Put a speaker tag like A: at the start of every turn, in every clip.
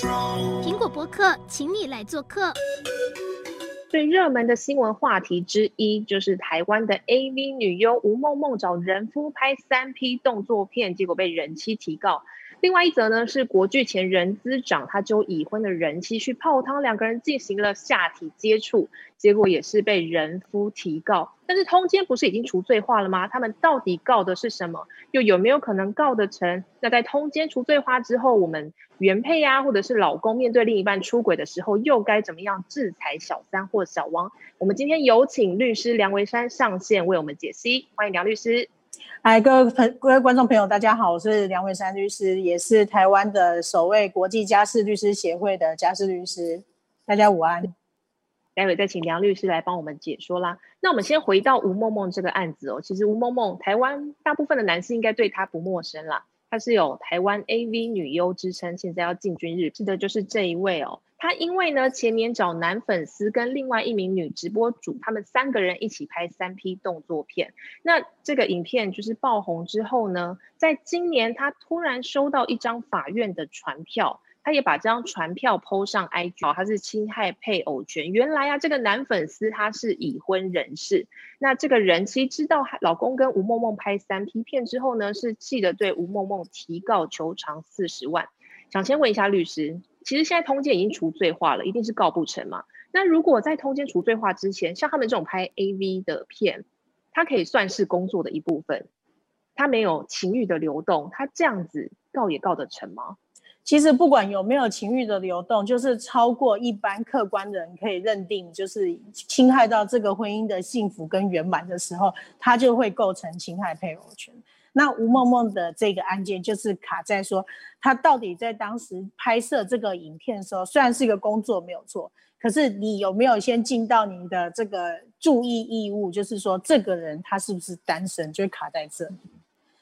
A: 苹果博客，请你来做客。
B: 最热门的新闻话题之一，就是台湾的 AV 女优吴梦梦找人夫拍三 P 动作片，结果被人妻提告。另外一则呢，是国剧前人资长，他就已婚的人妻去泡汤，两个人进行了下体接触，结果也是被人夫提告。但是通奸不是已经除罪化了吗？他们到底告的是什么？又有没有可能告得成？那在通奸除罪化之后，我们原配啊，或者是老公面对另一半出轨的时候，又该怎么样制裁小三或小王？我们今天有请律师梁维山上线为我们解析，欢迎梁律师。
C: 嗨，各位朋各位观众朋友，大家好，我是梁维山律师，也是台湾的首位国际家事律师协会的家事律师。大家午安。
B: 待会再请梁律师来帮我们解说啦。那我们先回到吴梦梦这个案子哦，其实吴梦梦，台湾大部分的男士应该对她不陌生啦。她是有台湾 AV 女优之称，现在要进军日，是的，就是这一位哦。她因为呢，前年找男粉丝跟另外一名女直播主，他们三个人一起拍三 P 动作片。那这个影片就是爆红之后呢，在今年她突然收到一张法院的传票。他也把这张传票 PO 上 IG，他是侵害配偶权。原来啊，这个男粉丝他是已婚人士。那这个人妻知道老公跟吴梦梦拍三 P 片之后呢，是气得对吴梦梦提告求偿四十万。想先问一下律师，其实现在通奸已经除罪化了，一定是告不成嘛？那如果在通奸除罪化之前，像他们这种拍 AV 的片，他可以算是工作的一部分，他没有情欲的流动，他这样子告也告得成吗？
C: 其实不管有没有情欲的流动，就是超过一般客观的人可以认定，就是侵害到这个婚姻的幸福跟圆满的时候，他就会构成侵害配偶权。那吴梦梦的这个案件就是卡在说，他到底在当时拍摄这个影片的时候，虽然是一个工作没有错，可是你有没有先尽到你的这个注意义务？就是说，这个人他是不是单身，就卡在这。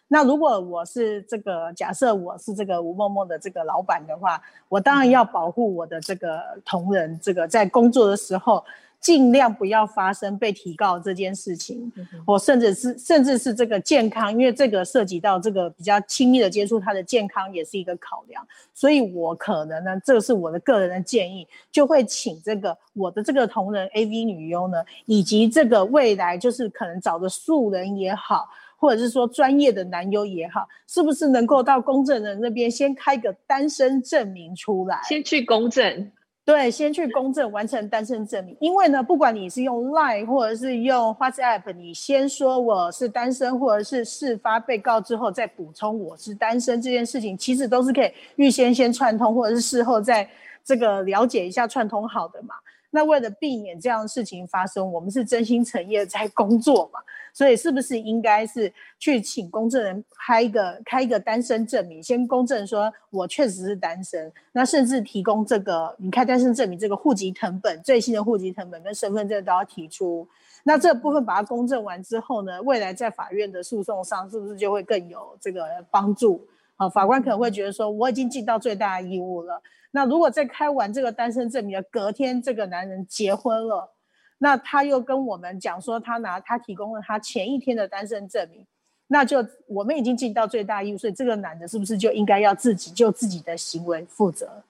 C: 那如果我是这个，假设我是这个吴梦梦的这个老板的话，我当然要保护我的这个同仁，这个在工作的时候尽量不要发生被提告这件事情，我甚至是甚至是这个健康，因为这个涉及到这个比较亲密的接触，他的健康也是一个考量，所以我可能呢，这是我的个人的建议，就会请这个我的这个同仁 AV 女优呢，以及这个未来就是可能找的素人也好。或者是说专业的男优也好，是不是能够到公证人那边先开个单身证明出来？
B: 先去公证，
C: 对，先去公证完成单身证明。因为呢，不管你是用 Line 或者是用 WhatsApp，你先说我是单身，或者是事发被告之后再补充我是单身这件事情，其实都是可以预先先串通，或者是事后再这个了解一下串通好的嘛。那为了避免这样的事情发生，我们是真心诚意的在工作嘛，所以是不是应该是去请公证人开一个开一个单身证明，先公证说我确实是单身，那甚至提供这个你开单身证明这个户籍成本，最新的户籍成本跟身份证都要提出，那这部分把它公证完之后呢，未来在法院的诉讼上是不是就会更有这个帮助？啊，法官可能会觉得说我已经尽到最大的义务了。那如果在开完这个单身证明的隔天，这个男人结婚了，那他又跟我们讲说他拿他提供了他前一天的单身证明，那就我们已经尽到最大义务，所以这个男的是不是就应该要自己就自己的行为负责？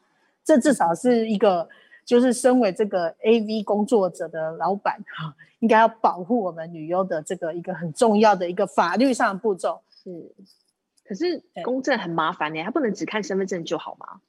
C: 这至少是一个，就是身为这个 AV 工作者的老板哈，应该要保护我们女优的这个一个很重要的一个法律上的步骤。
B: 是，可是公证很麻烦呢，他不能只看身份证就好吗？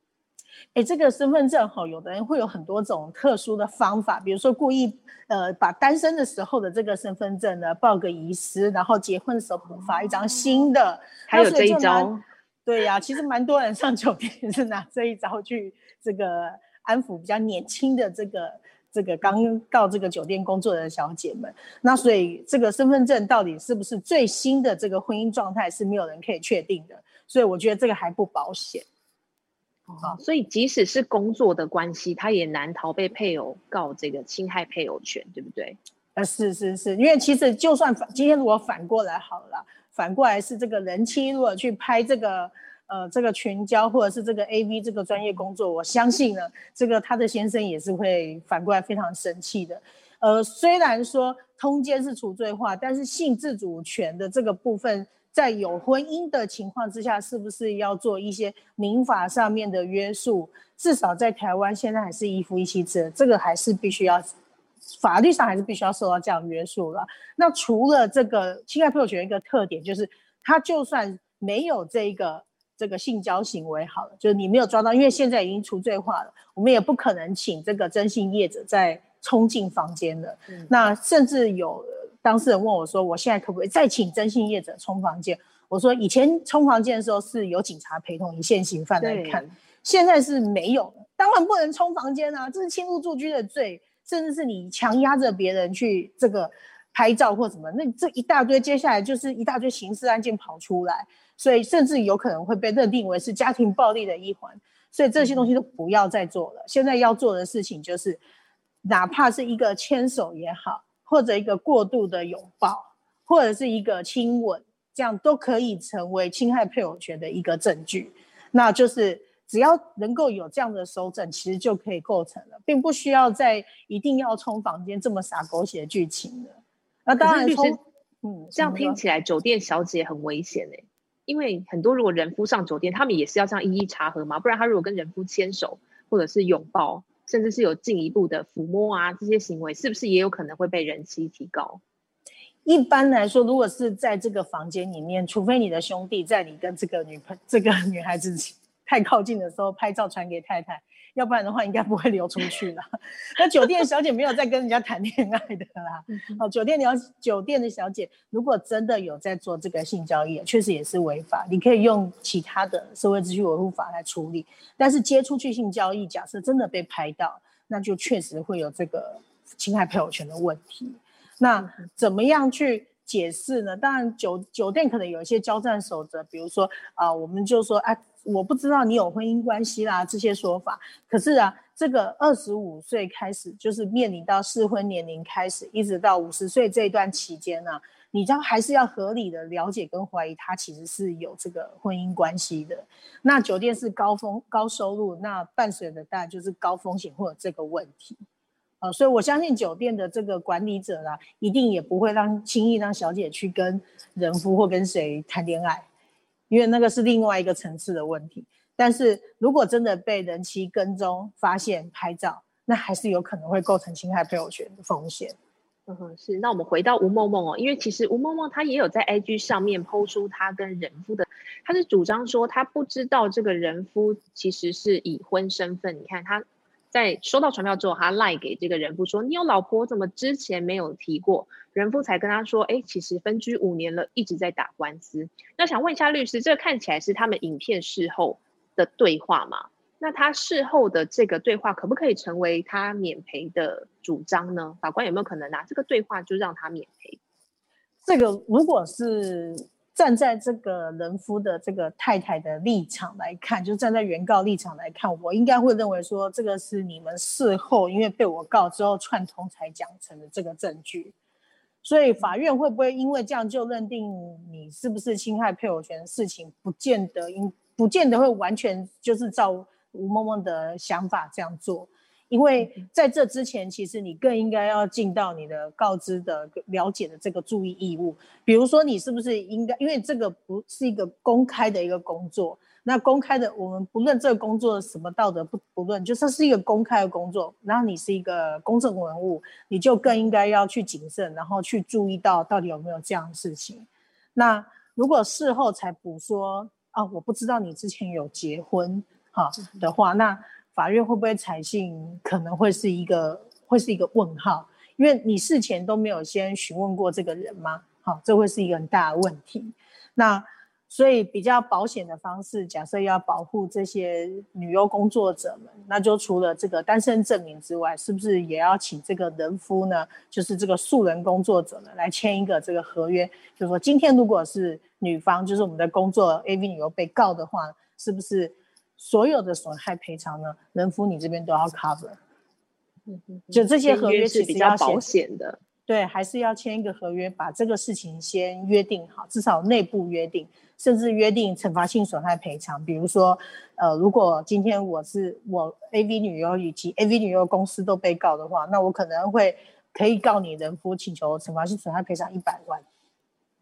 C: 哎，这个身份证哈，有的人会有很多种特殊的方法，比如说故意呃把单身的时候的这个身份证呢报个遗失，然后结婚的时候补发一张新的，哦、
B: 还有这一招。
C: 对呀、啊，其实蛮多人上酒店是拿这一招去这个安抚比较年轻的这个这个刚到这个酒店工作的小姐们。那所以这个身份证到底是不是最新的这个婚姻状态是没有人可以确定的，所以我觉得这个还不保险。
B: 好，所以即使是工作的关系，他也难逃被配偶告这个侵害配偶权，对不对？
C: 呃，是是是，因为其实就算反今天如果反过来好了，反过来是这个人妻如果去拍这个呃这个群交或者是这个 AV 这个专业工作，我相信呢，这个他的先生也是会反过来非常生气的。呃，虽然说通奸是除罪化，但是性自主权的这个部分。在有婚姻的情况之下，是不是要做一些民法上面的约束？至少在台湾现在还是一夫一妻制，这个还是必须要法律上还是必须要受到这样约束了。那除了这个侵害配偶权一个特点，就是他就算没有这个这个性交行为好了，就是你没有抓到，因为现在已经除罪化了，我们也不可能请这个征信业者再冲进房间了。嗯、那甚至有。当事人问我说：“我现在可不可以再请征信业者冲房间？”我说：“以前冲房间的时候是有警察陪同，一线行犯来看，现在是没有了，当然不能冲房间啊，这是侵入住居的罪，甚至是你强压着别人去这个拍照或什么，那这一大堆，接下来就是一大堆刑事案件跑出来，所以甚至有可能会被认定为是家庭暴力的一环，所以这些东西都不要再做了。嗯、现在要做的事情就是，哪怕是一个牵手也好。”或者一个过度的拥抱，或者是一个亲吻，这样都可以成为侵害配偶权的一个证据。那就是只要能够有这样的手证，其实就可以构成了，并不需要再一定要冲房间这么洒狗血的剧情的。那当然，
B: 嗯，这样听起来酒店小姐很危险哎、欸，因为很多如果人夫上酒店，他们也是要这样一一查核嘛，不然他如果跟人夫牵手或者是拥抱。甚至是有进一步的抚摸啊，这些行为是不是也有可能会被人妻提高？
C: 一般来说，如果是在这个房间里面，除非你的兄弟在你跟这个女朋这个女孩子 太靠近的时候拍照传给太太。要不然的话，应该不会流出去了。那酒店小姐没有在跟人家谈恋爱的啦。哦，酒店聊酒店的小姐，如果真的有在做这个性交易，确实也是违法。你可以用其他的社会秩序维护法来处理。但是接出去性交易，假设真的被拍到，那就确实会有这个侵害配偶权的问题。那怎么样去解释呢？当然酒酒店可能有一些交战守则，比如说啊、呃，我们就说啊。我不知道你有婚姻关系啦，这些说法。可是啊，这个二十五岁开始，就是面临到适婚年龄开始，一直到五十岁这一段期间呢、啊，你知道还是要合理的了解跟怀疑他其实是有这个婚姻关系的。那酒店是高风高收入，那伴随的当然就是高风险或者这个问题。呃，所以我相信酒店的这个管理者啦，一定也不会让轻易让小姐去跟人夫或跟谁谈恋爱。因为那个是另外一个层次的问题，但是如果真的被人妻跟踪发现拍照，那还是有可能会构成侵害配偶权的风险。
B: 嗯哼，是。那我们回到吴梦梦哦，因为其实吴梦梦她也有在 IG 上面 PO 出她跟人夫的，她是主张说她不知道这个人夫其实是已婚身份。你看她。在收到传票之后，他赖给这个人夫说：“你有老婆，怎么之前没有提过？”人夫才跟他说：“哎，其实分居五年了，一直在打官司。”那想问一下律师，这个看起来是他们影片事后的对话吗？那他事后的这个对话可不可以成为他免赔的主张呢？法官有没有可能拿这个对话就让他免赔？
C: 这个如果是。站在这个人夫的这个太太的立场来看，就站在原告立场来看，我应该会认为说，这个是你们事后因为被我告之后串通才讲成的这个证据，所以法院会不会因为这样就认定你是不是侵害配偶权的事情，不见得应不见得会完全就是照吴梦梦的想法这样做。因为在这之前，其实你更应该要尽到你的告知的了解的这个注意义务。比如说，你是不是应该，因为这个不是一个公开的一个工作，那公开的，我们不论这个工作什么道德不不论，就这是一个公开的工作，然后你是一个公众人物，你就更应该要去谨慎，然后去注意到到底有没有这样的事情。那如果事后才补说啊，我不知道你之前有结婚哈的话，那。法院会不会采信？可能会是一个会是一个问号，因为你事前都没有先询问过这个人吗？好，这会是一个很大的问题。那所以比较保险的方式，假设要保护这些女优工作者们，那就除了这个单身证明之外，是不是也要请这个人夫呢？就是这个素人工作者呢，来签一个这个合约，就说今天如果是女方，就是我们的工作 AV 女优被告的话，是不是？所有的损害赔偿呢，人夫你这边都要 cover，就这些合约是比较保险的，对，还是要签一个合约，把这个事情先约定好，至少内部约定，甚至约定惩罚性损害赔偿。比如说，呃，如果今天我是我 AV 女优以及 AV 女优公司都被告的话，那我可能会可以告你人夫，请求惩罚性损害赔偿一百万。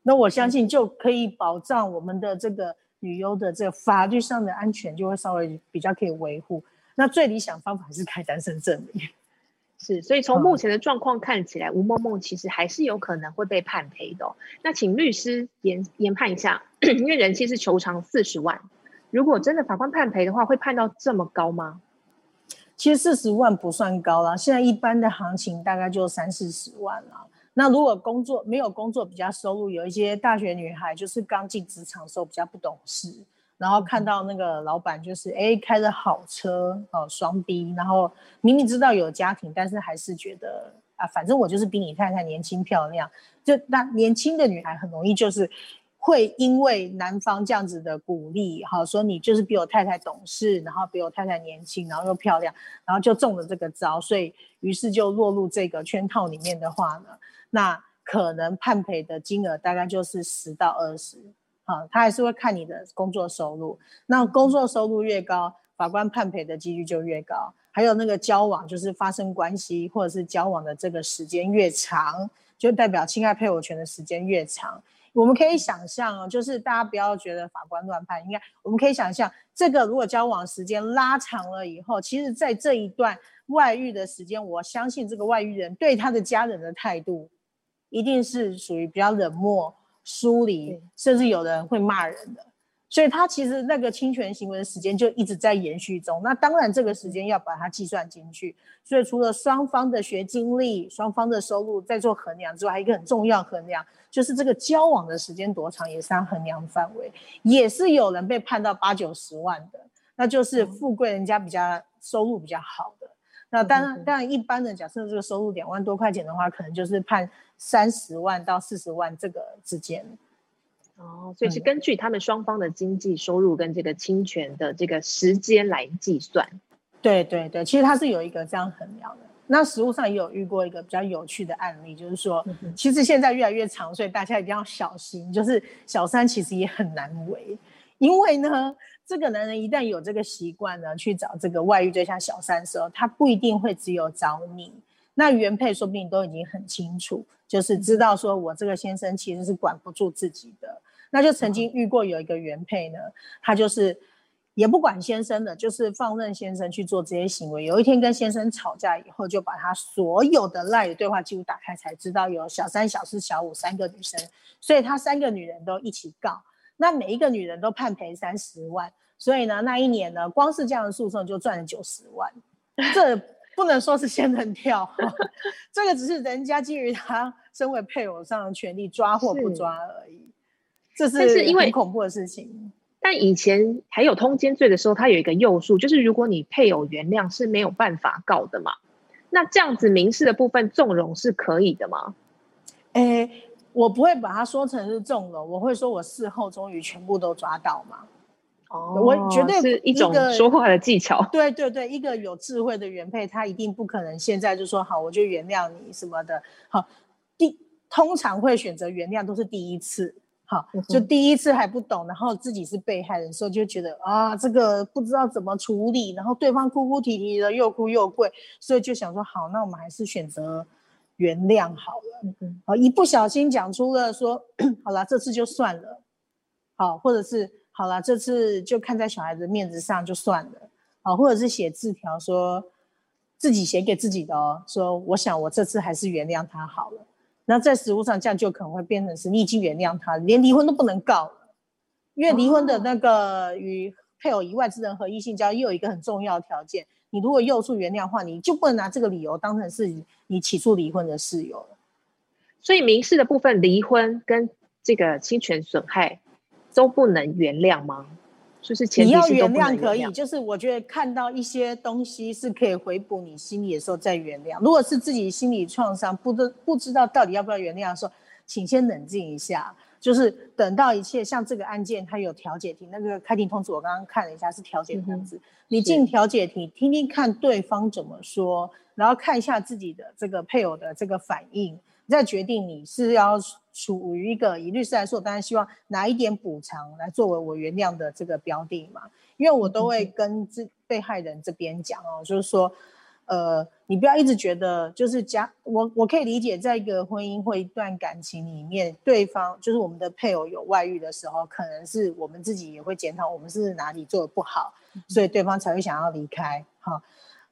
C: 那我相信就可以保障我们的这个女优的这个法律上的安全，就会稍微比较可以维护。那最理想方法是开单身证明。
B: 是，所以从目前的状况看起来，吴梦梦其实还是有可能会被判赔的哦。那请律师研研判一下，因为人妻是求偿四十万，如果真的法官判赔的话，会判到这么高吗？
C: 其实四十万不算高啦，现在一般的行情大概就三四十万了。那如果工作没有工作，比较收入，有一些大学女孩就是刚进职场的时候比较不懂事。然后看到那个老板就是哎开着好车哦双 B，然后明明知道有家庭，但是还是觉得啊反正我就是比你太太年轻漂亮，就那年轻的女孩很容易就是会因为男方这样子的鼓励，好说你就是比我太太懂事，然后比我太太年轻，然后又漂亮，然后就中了这个招，所以于是就落入这个圈套里面的话呢，那可能判赔的金额大概就是十到二十。啊，他还是会看你的工作收入，那工作收入越高，法官判赔的几率就越高。还有那个交往，就是发生关系或者是交往的这个时间越长，就代表侵害配偶权的时间越长。我们可以想象哦，就是大家不要觉得法官乱判，应该我们可以想象，这个如果交往时间拉长了以后，其实在这一段外遇的时间，我相信这个外遇人对他的家人的态度，一定是属于比较冷漠。疏离，甚至有的人会骂人的，所以他其实那个侵权行为的时间就一直在延续中。那当然，这个时间要把它计算进去。所以除了双方的学经历、双方的收入在做衡量之外，还有一个很重要衡量，就是这个交往的时间多长也是他衡量范围。也是有人被判到八九十万的，那就是富贵人家比较收入比较好的。那当然，当然一般的假设这个收入两万多块钱的话，可能就是判。三十万到四十万这个之间，
B: 哦，所以是根据他们双方的经济收入跟这个侵权的这个时间来计算。
C: 对对对，其实它是有一个这样衡量的。那实物上也有遇过一个比较有趣的案例，就是说，其实现在越来越长，所以大家一定要小心。就是小三其实也很难为，因为呢，这个男人一旦有这个习惯呢，去找这个外遇对象小三的时候，他不一定会只有找你。那原配说不定都已经很清楚，就是知道说我这个先生其实是管不住自己的。那就曾经遇过有一个原配呢，他就是也不管先生的，就是放任先生去做这些行为。有一天跟先生吵架以后，就把他所有的赖的对话记录打开，才知道有小三、小四、小五三个女生，所以他三个女人都一起告，那每一个女人都判赔三十万，所以呢，那一年呢，光是这样的诉讼就赚了九十万，这。不能说是仙人跳，这个只是人家基于他身为配偶上的权利抓或不抓而已，是这是因为很恐怖的事情。
B: 但以前还有通奸罪的时候，他有一个诱诉，就是如果你配偶原谅是没有办法告的嘛。那这样子民事的部分纵容是可以的吗？
C: 诶，我不会把它说成是纵容，我会说我事后终于全部都抓到嘛。
B: 哦，我绝对是一种说话的技巧。
C: 对对对，一个有智慧的原配，他一定不可能现在就说好，我就原谅你什么的。好，第通常会选择原谅都是第一次，好，就第一次还不懂，然后自己是被害人，时候就觉得啊，这个不知道怎么处理，然后对方哭哭啼啼的，又哭又跪，所以就想说好，那我们还是选择原谅好了。好，一不小心讲出了说，好了，这次就算了，好，或者是。好了，这次就看在小孩子面子上就算了，好，或者是写字条说自己写给自己的哦，说我想我这次还是原谅他好了。那在实务上这样就可能会变成是你已经原谅他，连离婚都不能告了，因为离婚的那个与配偶以外之人合意性交又有一个很重要的条件，你如果又诉原谅的话，你就不能拿这个理由当成是你起诉离婚的事由了。
B: 所以民事的部分，离婚跟这个侵权损害。都不能原谅吗？就是。你要原谅可以，
C: 就是我觉得看到一些东西是可以回补你心里的时候再原谅。如果是自己心理创伤，不知不知道到底要不要原谅的时候，请先冷静一下。就是等到一切像这个案件，它有调解庭，那个开庭通知我刚刚看了一下是调解通知，嗯、你进调解庭听听看对方怎么说，然后看一下自己的这个配偶的这个反应。再决定你是要处于一个以律师来说，当然希望拿一点补偿来作为我原谅的这个标的嘛。因为我都会跟这被害人这边讲哦，就是说，呃，你不要一直觉得就是家，我我可以理解，在一个婚姻或一段感情里面，对方就是我们的配偶有外遇的时候，可能是我们自己也会检讨我们是哪里做的不好，所以对方才会想要离开哈，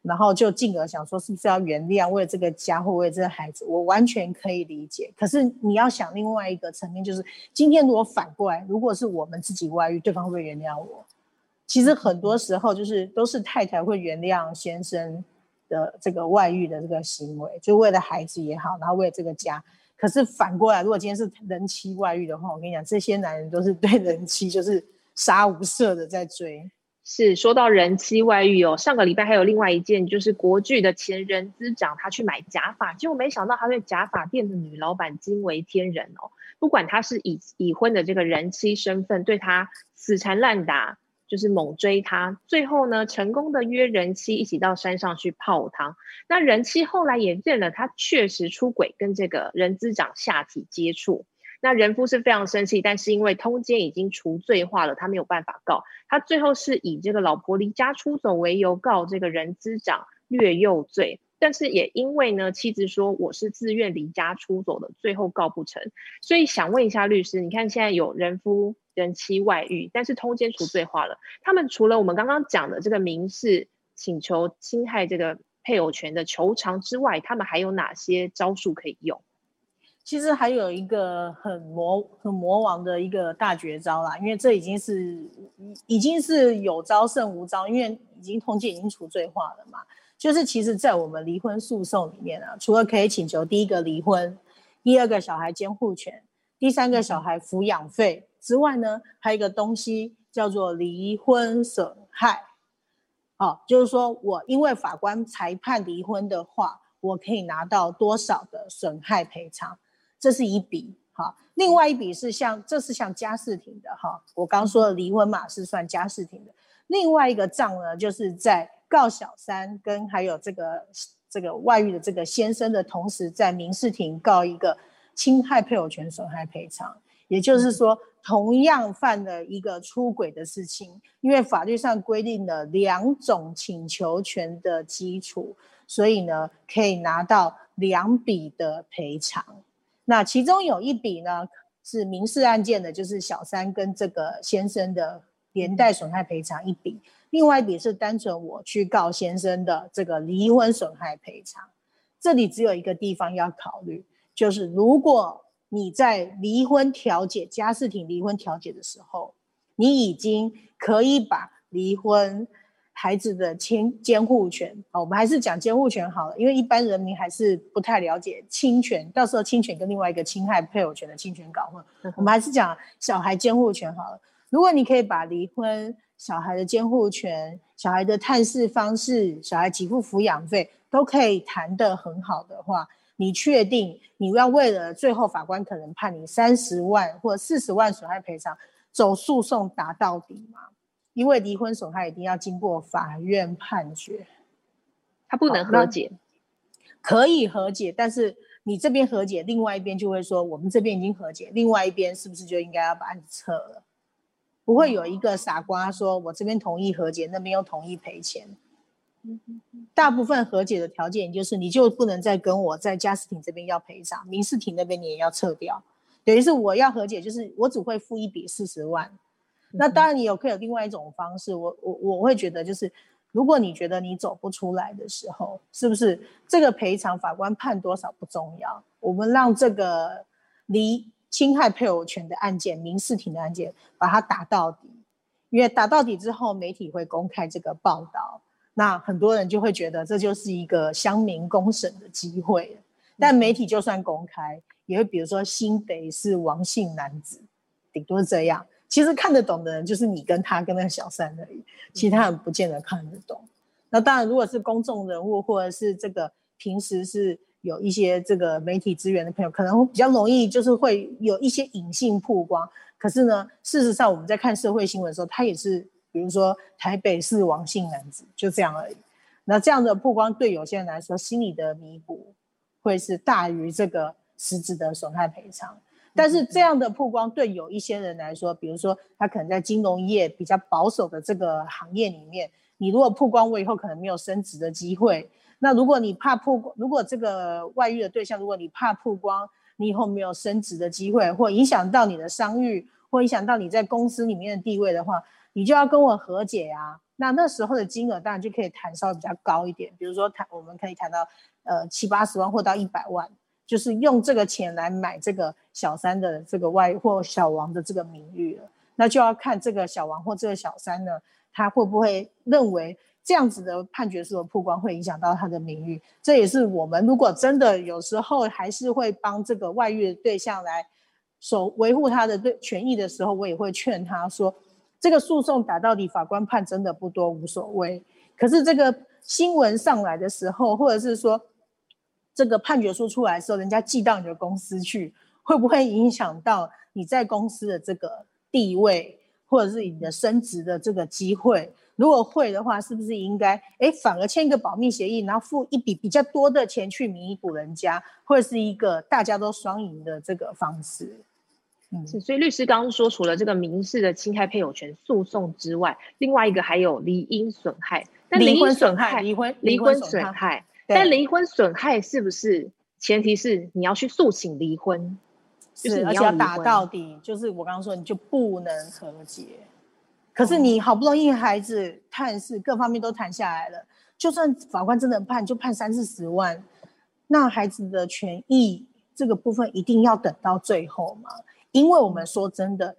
C: 然后就进而想说是不是要原谅，为了这个家或为了这个孩子，我完全可以理解。可是你要想另外一个层面，就是今天如果反过来，如果是我们自己外遇，对方会原谅我？其实很多时候就是都是太太会原谅先生的这个外遇的这个行为，就为了孩子也好，然后为了这个家。可是反过来，如果今天是人妻外遇的话，我跟你讲，这些男人都是对人妻就是杀无赦的在追。
B: 是说到人妻外遇哦，上个礼拜还有另外一件，就是国巨的前人资长他去买假发，结果没想到他对假发店的女老板惊为天人哦，不管他是已已婚的这个人妻身份，对他死缠烂打。就是猛追他，最后呢，成功的约人妻一起到山上去泡汤。那人妻后来也认了，他确实出轨，跟这个人资长下体接触。那人夫是非常生气，但是因为通奸已经除罪化了，他没有办法告。他最后是以这个老婆离家出走为由告这个人资长虐幼罪。但是也因为呢，妻子说我是自愿离家出走的，最后告不成。所以想问一下律师，你看现在有人夫人妻外遇，但是通奸除罪化了，他们除了我们刚刚讲的这个民事请求侵害这个配偶权的求偿之外，他们还有哪些招数可以用？
C: 其实还有一个很魔很魔王的一个大绝招啦，因为这已经是已经是有招胜无招，因为已经通奸已经除罪化了嘛。就是其实，在我们离婚诉讼里面啊，除了可以请求第一个离婚、第二个小孩监护权、第三个小孩抚养费之外呢，还有一个东西叫做离婚损害。哦，就是说我因为法官裁判离婚的话，我可以拿到多少的损害赔偿？这是一笔。好，另外一笔是像这是像家事庭的哈，我刚说的离婚嘛是算家事庭的。另外一个账呢，就是在。告小三跟还有这个这个外遇的这个先生的同时，在民事庭告一个侵害配偶权损害赔偿，也就是说，同样犯了一个出轨的事情，因为法律上规定了两种请求权的基础，所以呢，可以拿到两笔的赔偿。那其中有一笔呢是民事案件的，就是小三跟这个先生的连带损害赔偿一笔。另外一笔是单纯我去告先生的这个离婚损害赔偿，这里只有一个地方要考虑，就是如果你在离婚调解、家事庭离婚调解的时候，你已经可以把离婚孩子的监监护权，啊，我们还是讲监护权好了，因为一般人民还是不太了解侵权，到时候侵权跟另外一个侵害配偶权的侵权搞混，我们还是讲小孩监护权好了。如果你可以把离婚小孩的监护权、小孩的探视方式、小孩给付抚养费都可以谈得很好的话，你确定你要为了最后法官可能判你三十万或四十万损害赔偿，走诉讼打到底吗？因为离婚损害一定要经过法院判决，
B: 他不能和解，
C: 可以和解，但是你这边和解，另外一边就会说我们这边已经和解，另外一边是不是就应该要把案子撤了？不会有一个傻瓜说：“我这边同意和解，那边又同意赔钱。”大部分和解的条件就是，你就不能再跟我在家事庭这边要赔偿，民事庭那边你也要撤掉。等于是我要和解，就是我只会付一笔四十万。那当然，你有可以有另外一种方式，我我我会觉得就是，如果你觉得你走不出来的时候，是不是这个赔偿法官判多少不重要，我们让这个离。侵害配偶权的案件，民事庭的案件，把它打到底。因为打到底之后，媒体会公开这个报道，那很多人就会觉得这就是一个乡民公审的机会。但媒体就算公开，也会比如说新北是王姓男子，顶多是这样。其实看得懂的人就是你跟他跟那个小三而已，其他人不见得看得懂。那当然，如果是公众人物或者是这个平时是。有一些这个媒体资源的朋友，可能会比较容易，就是会有一些隐性曝光。可是呢，事实上我们在看社会新闻的时候，他也是，比如说台北市王姓男子，就这样而已。那这样的曝光对有些人来说，心理的弥补会是大于这个实质的损害赔偿。但是这样的曝光对有一些人来说，比如说他可能在金融业比较保守的这个行业里面，你如果曝光，我以后可能没有升职的机会。那如果你怕曝光，如果这个外遇的对象，如果你怕曝光，你以后没有升职的机会，或影响到你的商誉，或影响到你在公司里面的地位的话，你就要跟我和解啊。那那时候的金额当然就可以谈稍微比较高一点，比如说谈我们可以谈到呃七八十万或到一百万，就是用这个钱来买这个小三的这个外或小王的这个名誉了。那就要看这个小王或这个小三呢，他会不会认为这样子的判决书的曝光会影响到他的名誉？这也是我们如果真的有时候还是会帮这个外遇的对象来守维护他的对权益的时候，我也会劝他说。这个诉讼打到底，法官判真的不多，无所谓。可是这个新闻上来的时候，或者是说这个判决书出来的时候，人家寄到你的公司去，会不会影响到你在公司的这个地位，或者是你的升职的这个机会？如果会的话，是不是应该哎，反而签一个保密协议，然后付一笔比较多的钱去弥补人家，或者是一个大家都双赢的这个方式？
B: 是，所以律师刚刚说，除了这个民事的侵害配偶权诉讼之外，另外一个还有离因损害。但离婚损害，离婚离婚损害。但离婚损害是不是前提是你要去诉请离婚？
C: 就是你要，要打到底，就是我刚刚说，你就不能和解。可是你好不容易孩子探视各方面都谈下来了，就算法官真的判，就判三四十万，那孩子的权益这个部分一定要等到最后吗？因为我们说真的，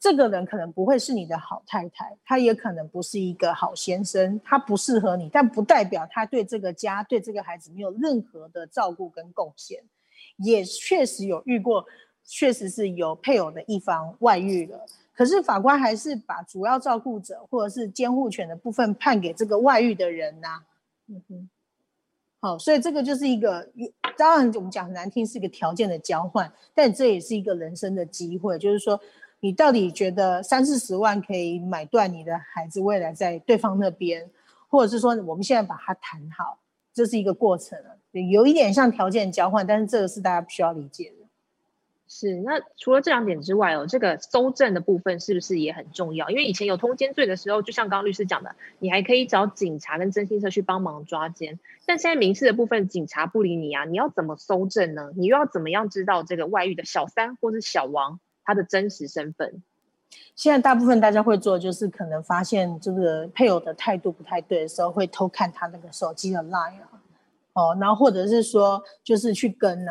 C: 这个人可能不会是你的好太太，他也可能不是一个好先生，他不适合你，但不代表他对这个家、对这个孩子没有任何的照顾跟贡献。也确实有遇过，确实是有配偶的一方外遇了，可是法官还是把主要照顾者或者是监护权的部分判给这个外遇的人呐、嗯哼。好，所以这个就是一个，当然我们讲很难听，是一个条件的交换，但这也是一个人生的机会，就是说，你到底觉得三四十万可以买断你的孩子未来在对方那边，或者是说我们现在把它谈好，这是一个过程，有一点像条件交换，但是这个是大家不需要理解。
B: 是，那除了这两点之外哦，这个搜证的部分是不是也很重要？因为以前有通奸罪的时候，就像刚刚律师讲的，你还可以找警察跟征信社去帮忙抓奸。但现在民事的部分，警察不理你啊，你要怎么搜证呢？你又要怎么样知道这个外遇的小三或是小王他的真实身份？
C: 现在大部分大家会做，就是可能发现这个配偶的态度不太对的时候，会偷看他那个手机的 line，哦，然后或者是说就是去跟呢、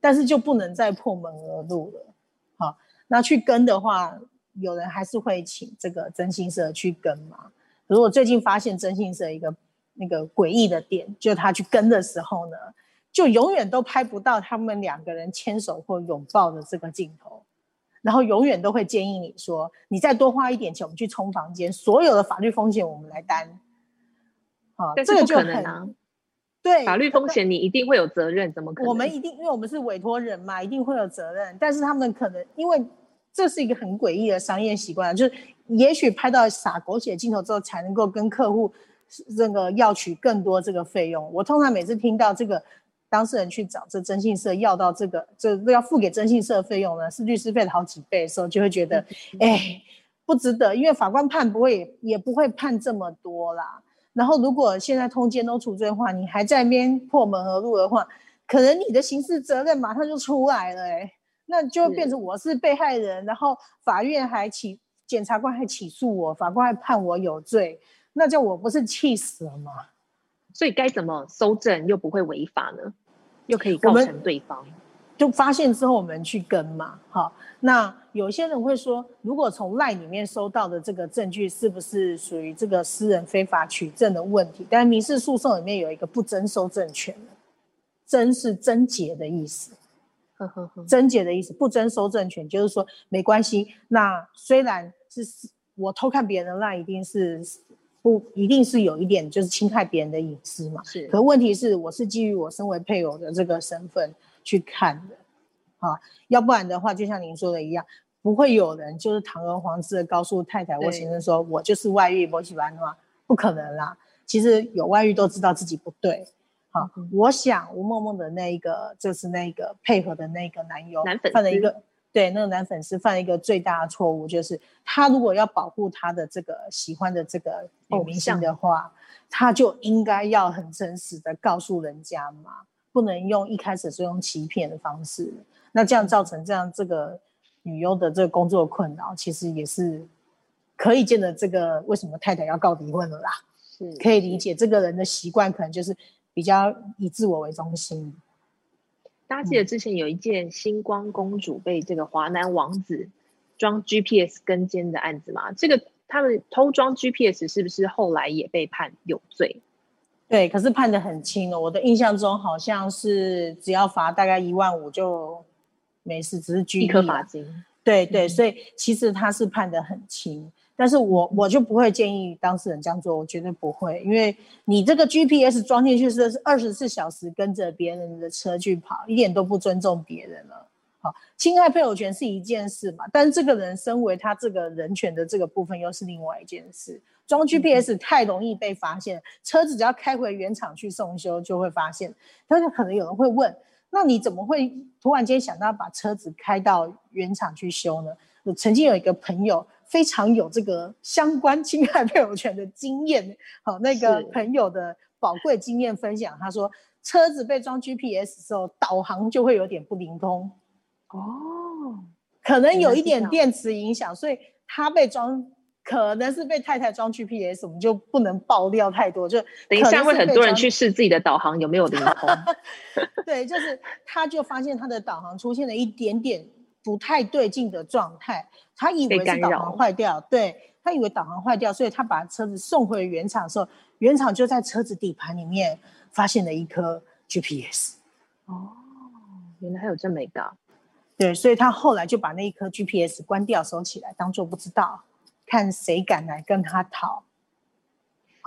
C: 但是就不能再破门而入了，好，那去跟的话，有人还是会请这个征信社去跟嘛。可是我最近发现征信社一个那个诡异的点，就他去跟的时候呢，就永远都拍不到他们两个人牵手或拥抱的这个镜头，然后永远都会建议你说，你再多花一点钱，我们去冲房间，所有的法律风险我们来担。
B: 好，这个就很。
C: 对，
B: 法律风险你一定会有责任，怎么可能？
C: 我们一定，因为我们是委托人嘛，一定会有责任。但是他们可能因为这是一个很诡异的商业习惯，就是也许拍到洒狗血镜头之后，才能够跟客户这个要取更多这个费用。我通常每次听到这个当事人去找这征信社要到这个这要付给征信社的费用呢，是律师费的好几倍的时候，就会觉得哎不值得，因为法官判不会也不会判这么多啦。然后，如果现在通奸都处罪的话，你还在那边破门而入的话，可能你的刑事责任马上就出来了，哎，那就会变成我是被害人，然后法院还起，检察官还起诉我，法官还判我有罪，那叫我不是气死了吗？
B: 所以该怎么搜证又不会违法呢？又可以告成对方？
C: 就发现之后，我们去跟嘛，好。那有些人会说，如果从 LINE 里面收到的这个证据是不是属于这个私人非法取证的问题？但民事诉讼里面有一个不征收证权，征是贞洁的意思，呵呵呵，侦结的意思，不征收证权就是说没关系。那虽然是我偷看别人的 LINE，一定是不一定是有一点就是侵害别人的隐私嘛？是。可问题是，我是基于我身为配偶的这个身份。去看的，啊，要不然的话，就像您说的一样，不会有人就是堂而皇之的告诉太太或先生说，我就是外遇，我喜欢的话，不可能啦。其实有外遇都知道自己不对，好，嗯，我想吴梦梦的那一个就是那个配合的那个男友，犯了一个对，那个男粉丝犯了一个最大的错误，就是他如果要保护他的这个喜欢的这个女明星的话，他就应该要很真实的告诉人家嘛，不能用一开始是用欺骗的方式。那这样造成这样这个女优的这个工作困扰，其实也是可以见得这个为什么太太要告离婚了啦。是可以理解这个人的习惯，可能就是比较以自我为中心。
B: 大家记得之前有一件星光公主被这个华南王子装 GPS 跟监的案子吗？这个他们偷装 GPS 是不是后来也被判有罪？
C: 对，可是判的很轻哦。我的印象中好像是只要罚大概一万五就没事，只是拘役。
B: 一颗罚金。
C: 对对，所以其实他是判的很轻。但是我我就不会建议当事人这样做，我绝对不会，因为你这个 GPS 装进去是二十四小时跟着别人的车去跑，一点都不尊重别人了。好，侵害配偶权是一件事嘛，但是这个人身为他这个人权的这个部分又是另外一件事。装 GPS 太容易被发现，车子只要开回原厂去送修就会发现。但是可能有人会问，那你怎么会突然间想到把车子开到原厂去修呢？我曾经有一个朋友。非常有这个相关侵害配偶权的经验，好，那个朋友的宝贵经验分享，他说车子被装 GPS 的时候，导航就会有点不灵通，哦，可能有一点电池影响，所以他被装，可能是被太太装 GPS，我们就不能爆料太多，就
B: 等一下会很多人去试自己的导航有没有灵通，
C: 对，就是他就发现他的导航出现了一点点不太对劲的状态。他以为是导航坏掉，对，他以为导航坏掉，所以他把车子送回原厂的时候，原厂就在车子底盘里面发现了一颗 GPS。
B: 哦，原来还有这么一个，
C: 对，所以他后来就把那一颗 GPS 关掉收起来，当做不知道，看谁敢来跟他讨。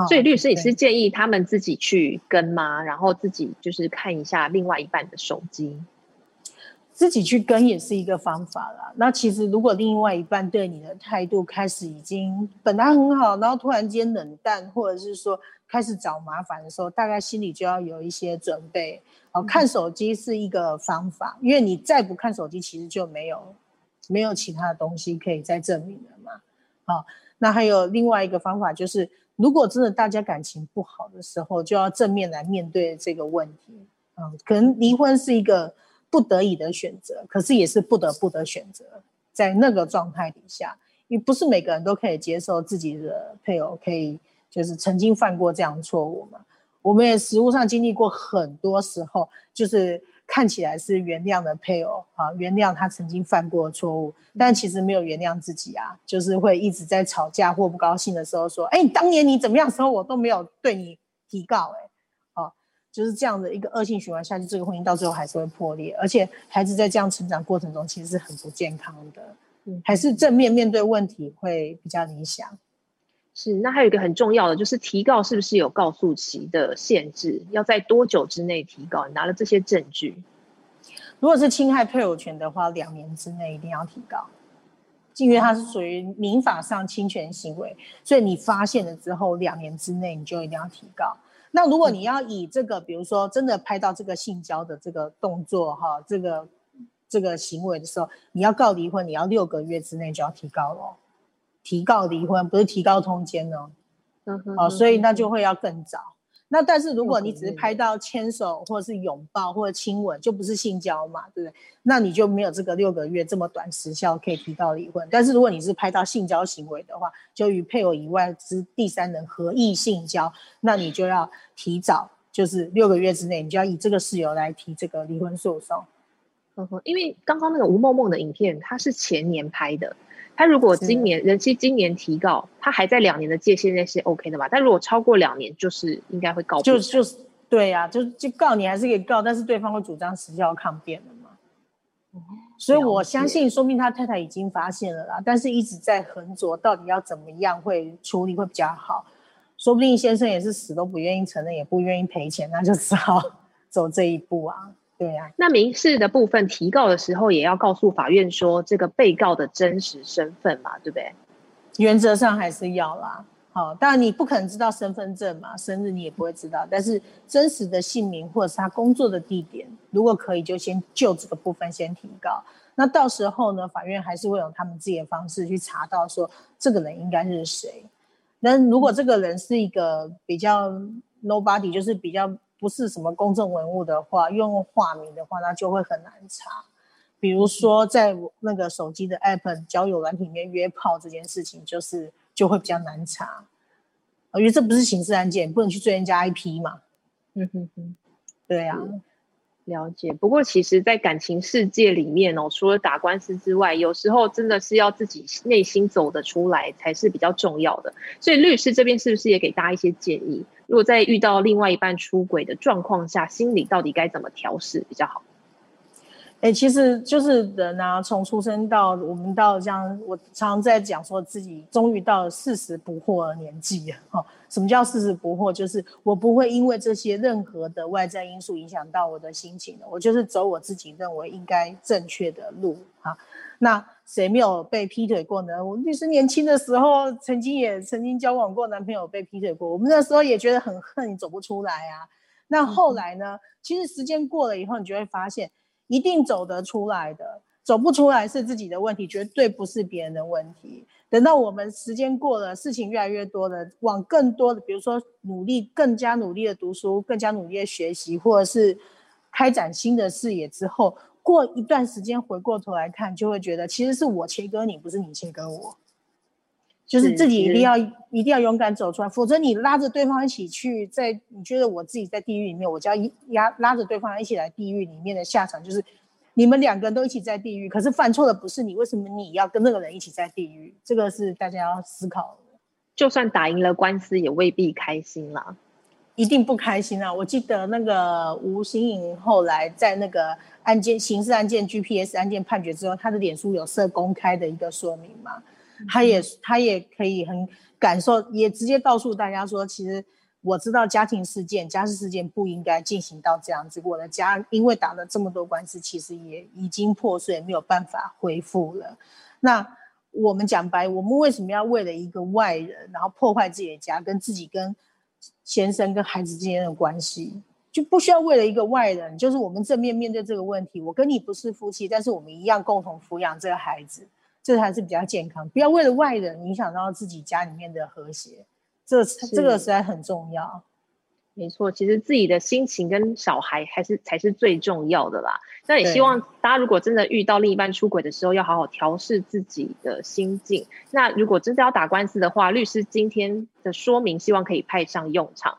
B: 所以律师也是建议他们自己去跟吗？然后自己就是看一下另外一半的手机。
C: 自己去跟也是一个方法啦。那其实如果另外一半对你的态度开始已经本来很好，然后突然间冷淡，或者是说开始找麻烦的时候，大概心里就要有一些准备。哦，看手机是一个方法，因为你再不看手机，其实就没有没有其他的东西可以再证明了嘛。好，那还有另外一个方法，就是如果真的大家感情不好的时候，就要正面来面对这个问题。嗯，可能离婚是一个。不得已的选择，可是也是不得不的选择，在那个状态底下，因为不是每个人都可以接受自己的配偶可以就是曾经犯过这样的错误嘛。我们也实务上经历过很多时候，就是看起来是原谅的配偶啊，原谅他曾经犯过的错误，但其实没有原谅自己啊，就是会一直在吵架或不高兴的时候说：“哎，当年你怎么样的时候，我都没有对你提告。”哎。就是这样的一个恶性循环下去，这个婚姻到最后还是会破裂，而且孩子在这样成长过程中其实是很不健康的。嗯，还是正面面对问题会比较理想。
B: 是，那还有一个很重要的就是提告是不是有告诉期的限制？要在多久之内提告？你拿了这些证据，
C: 如果是侵害配偶权的话，两年之内一定要提告，因为它是属于民法上侵权行为，所以你发现了之后，两年之内你就一定要提告。那如果你要以这个，比如说真的拍到这个性交的这个动作哈，这个这个行为的时候，你要告离婚，你要六个月之内就要提告咯。提告离婚不是提告通奸哦，嗯哼，哦，所以那就会要更早。那但是如果你只是拍到牵手或者是拥抱或者亲吻，就不是性交嘛，对不对？那你就没有这个六个月这么短时效可以提到离婚。但是如果你是拍到性交行为的话，就与配偶以外之第三人合意性交，那你就要提早，就是六个月之内，你就要以这个事由来提这个离婚诉讼。
B: 嗯哼，因为刚刚那个吴梦梦的影片，它是前年拍的。他如果今年人期今年提告，他还在两年的界限内是 OK 的嘛？但如果超过两年，就是应该会告。
C: 就就是对呀、啊，就就告你还是可以告，但是对方会主张时效抗辩的嘛。嗯、所以我相信，说明他太太已经发现了啦，但是一直在横着，到底要怎么样会处理会比较好？说不定先生也是死都不愿意承认，也不愿意赔钱，那就只好 走这一步啊。对啊，
B: 那民事的部分提告的时候，也要告诉法院说这个被告的真实身份嘛，对不对？
C: 原则上还是要啦。好，当然你不可能知道身份证嘛，生日你也不会知道，但是真实的姓名或者是他工作的地点，如果可以，就先就这个部分先提告。那到时候呢，法院还是会用他们自己的方式去查到说这个人应该是谁。那如果这个人是一个比较 nobody，就是比较不是什么公众文物的话，用化名的话，那就会很难查。比如说在那个手机的 app 交友软体里面约炮这件事情，就是就会比较难查。因为这不是刑事案件，不能去追人家 IP 嘛。嗯哼哼，对啊。
B: 了解，不过其实，在感情世界里面哦，除了打官司之外，有时候真的是要自己内心走得出来才是比较重要的。所以律师这边是不是也给大家一些建议？如果在遇到另外一半出轨的状况下，心里到底该怎么调试比较好？
C: 哎、其实就是人啊，从出生到我们到这样，我常常在讲说自己终于到了四十不惑的年纪哈。什么叫四十不惑？就是我不会因为这些任何的外在因素影响到我的心情的，我就是走我自己认为应该正确的路哈。那谁没有被劈腿过呢？我律师年轻的时候，曾经也曾经交往过男朋友被劈腿过，我们那时候也觉得很恨，你走不出来啊。那后来呢？其实时间过了以后，你就会发现。一定走得出来的，走不出来是自己的问题，绝对不是别人的问题。等到我们时间过了，事情越来越多了，往更多的，比如说努力，更加努力的读书，更加努力的学习，或者是开展新的视野之后，过一段时间回过头来看，就会觉得其实是我切割你，不是你切割我。就是自己一定要一定要勇敢走出来，否则你拉着对方一起去，在你觉得我自己在地狱里面，我就要压拉着对方一起来地狱里面的下场，就是你们两个人都一起在地狱，可是犯错的不是你，为什么你要跟那个人一起在地狱？这个是大家要思考的。
B: 就算打赢了官司，也未必开心啦，
C: 一定不开心啊！我记得那个吴新颖后来在那个案件刑事案件 GPS 案件判决之后，他的脸书有设公开的一个说明嘛。他也他也可以很感受，也直接告诉大家说，其实我知道家庭事件、家事事件不应该进行到这样子。我的家因为打了这么多官司，其实也已经破碎，没有办法恢复了。那我们讲白，我们为什么要为了一个外人，然后破坏自己的家，跟自己跟先生跟孩子之间的关系，就不需要为了一个外人，就是我们正面面对这个问题。我跟你不是夫妻，但是我们一样共同抚养这个孩子。这还是比较健康，不要为了外人影响到自己家里面的和谐，这这个实在很重要。
B: 没错，其实自己的心情跟小孩还是才是最重要的啦。那也希望大家如果真的遇到另一半出轨的时候，要好好调试自己的心境。那如果真的要打官司的话，律师今天的说明希望可以派上用场。